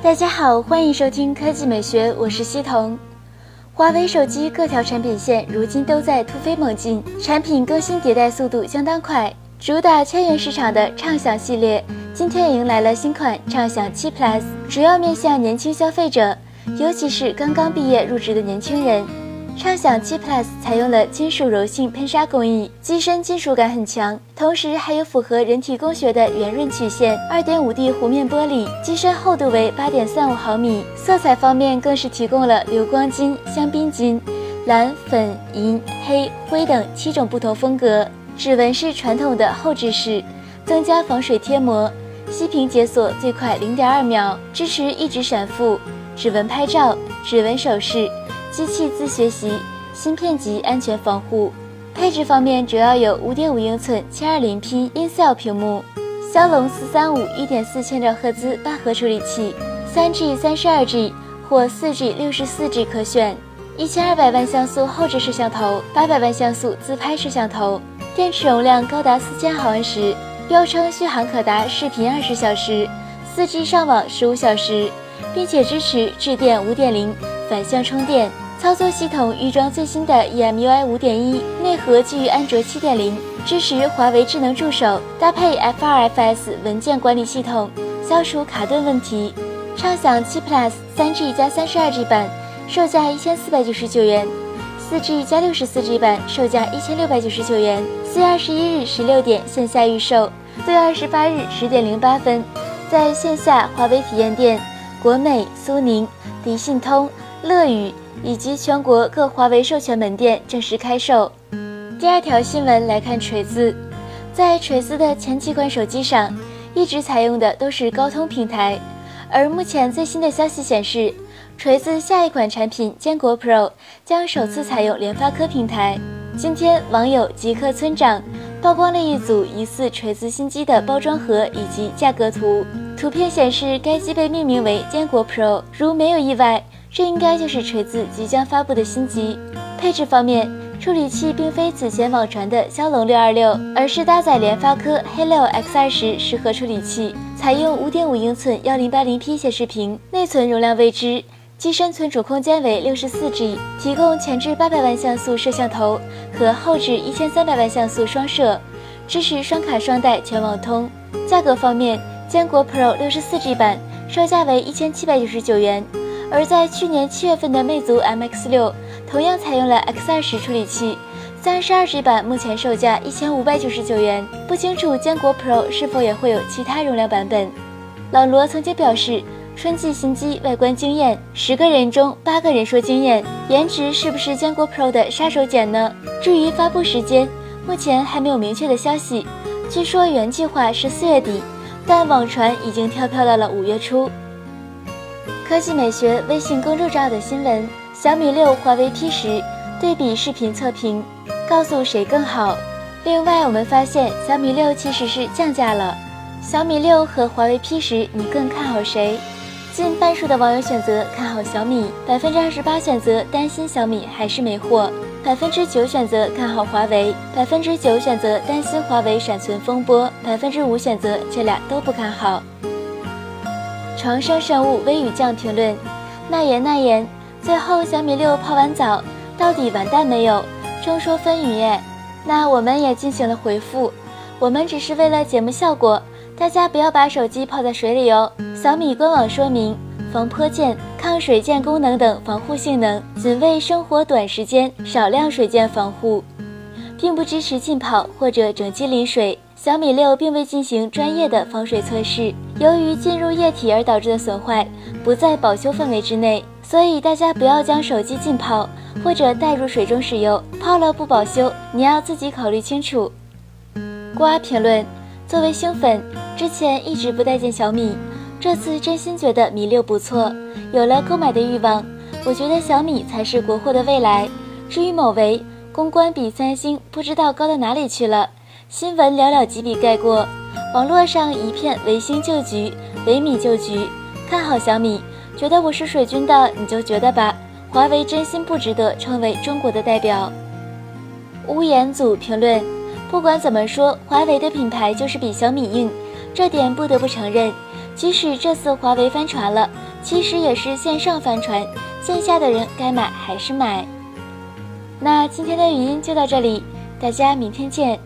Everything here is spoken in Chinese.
大家好，欢迎收听科技美学，我是西彤。华为手机各条产品线如今都在突飞猛进，产品更新迭代速度相当快。主打千元市场的畅享系列，今天迎来了新款畅享七 Plus，主要面向年轻消费者，尤其是刚刚毕业入职的年轻人。畅享七 Plus 采用了金属柔性喷砂工艺，机身金属感很强，同时还有符合人体工学的圆润曲线。二点五 D 弧面玻璃，机身厚度为八点三五毫米。色彩方面更是提供了流光金、香槟金、蓝、粉、银、黑、灰等七种不同风格。指纹是传统的后置式，增加防水贴膜，息屏解锁最快零点二秒，支持一直闪付、指纹拍照、指纹手势。机器自学习，芯片级安全防护。配置方面主要有5.5英寸 720P in-cell 屏幕，骁龙435 1.4千兆赫兹八核处理器，3G、32G 或 4G、64G 可选。1200万像素后置摄像头，800万像素自拍摄像头，电池容量高达4000毫安时，标称续航可达视频20小时，4G 上网15小时，并且支持致电5.0反向充电。操作系统预装最新的 EMUI 5.1，内核基于安卓7.0，支持华为智能助手，搭配 FRFS 文件管理系统，消除卡顿问题。畅享7 Plus 3G 加 32G 版，售价一千四百九十九元；4G 加 64G 版售价一千六百九十九元。四月二十一日十六点线下预售，四月二十八日十点零八分在线下华为体验店、国美、苏宁、迪信通、乐宇。以及全国各华为授权门店正式开售。第二条新闻来看锤子，在锤子的前几款手机上，一直采用的都是高通平台，而目前最新的消息显示，锤子下一款产品坚果 Pro 将首次采用联发科平台。今天，网友极客村长曝光了一组疑似锤子新机的包装盒以及价格图，图片显示该机被命名为坚果 Pro，如没有意外。这应该就是锤子即将发布的新机。配置方面，处理器并非此前网传的骁龙六二六，而是搭载联发科黑六 X 二十十核处理器，采用五点五英寸幺零八零 P 显示屏，内存容量未知，机身存储空间为六十四 G，提供前置八百万像素摄像头和后置一千三百万像素双摄，支持双卡双待全网通。价格方面，坚果 Pro 六十四 G 版售价为一千七百九十九元。而在去年七月份的魅族 MX 六，同样采用了 X 二十处理器，三十二 G 版目前售价一千五百九十九元，不清楚坚果 Pro 是否也会有其他容量版本。老罗曾经表示，春季新机外观惊艳，十个人中八个人说惊艳，颜值是不是坚果 Pro 的杀手锏呢？至于发布时间，目前还没有明确的消息，据说原计划是四月底，但网传已经跳票到了五月初。科技美学微信公众号的新闻：小米六、华为 P 十对比视频测评，告诉谁更好。另外，我们发现小米六其实是降价了。小米六和华为 P 十，你更看好谁？近半数的网友选择看好小米，百分之二十八选择担心小米还是没货，百分之九选择看好华为，百分之九选择担心华为闪存风波，百分之五选择这俩都不看好。床生生物微雨酱评论：那言那言，最后小米六泡完澡，到底完蛋没有？众说纷纭耶。那我们也进行了回复，我们只是为了节目效果，大家不要把手机泡在水里哦。小米官网说明，防泼溅、抗水溅功能等防护性能，仅为生活短时间少量水溅防护，并不支持浸泡或者整机淋水。小米六并未进行专业的防水测试，由于进入液体而导致的损坏不在保修范围之内，所以大家不要将手机浸泡或者带入水中使用，泡了不保修，你要自己考虑清楚。瓜评论：作为星粉，之前一直不待见小米，这次真心觉得米六不错，有了购买的欲望。我觉得小米才是国货的未来。至于某维，公关比三星不知道高到哪里去了。新闻寥寥几笔盖过，网络上一片维星旧局，维米旧局。看好小米，觉得我是水军的你就觉得吧。华为真心不值得称为中国的代表。屋檐组评论：不管怎么说，华为的品牌就是比小米硬，这点不得不承认。即使这次华为翻船了，其实也是线上翻船，线下的人该买还是买。那今天的语音就到这里，大家明天见。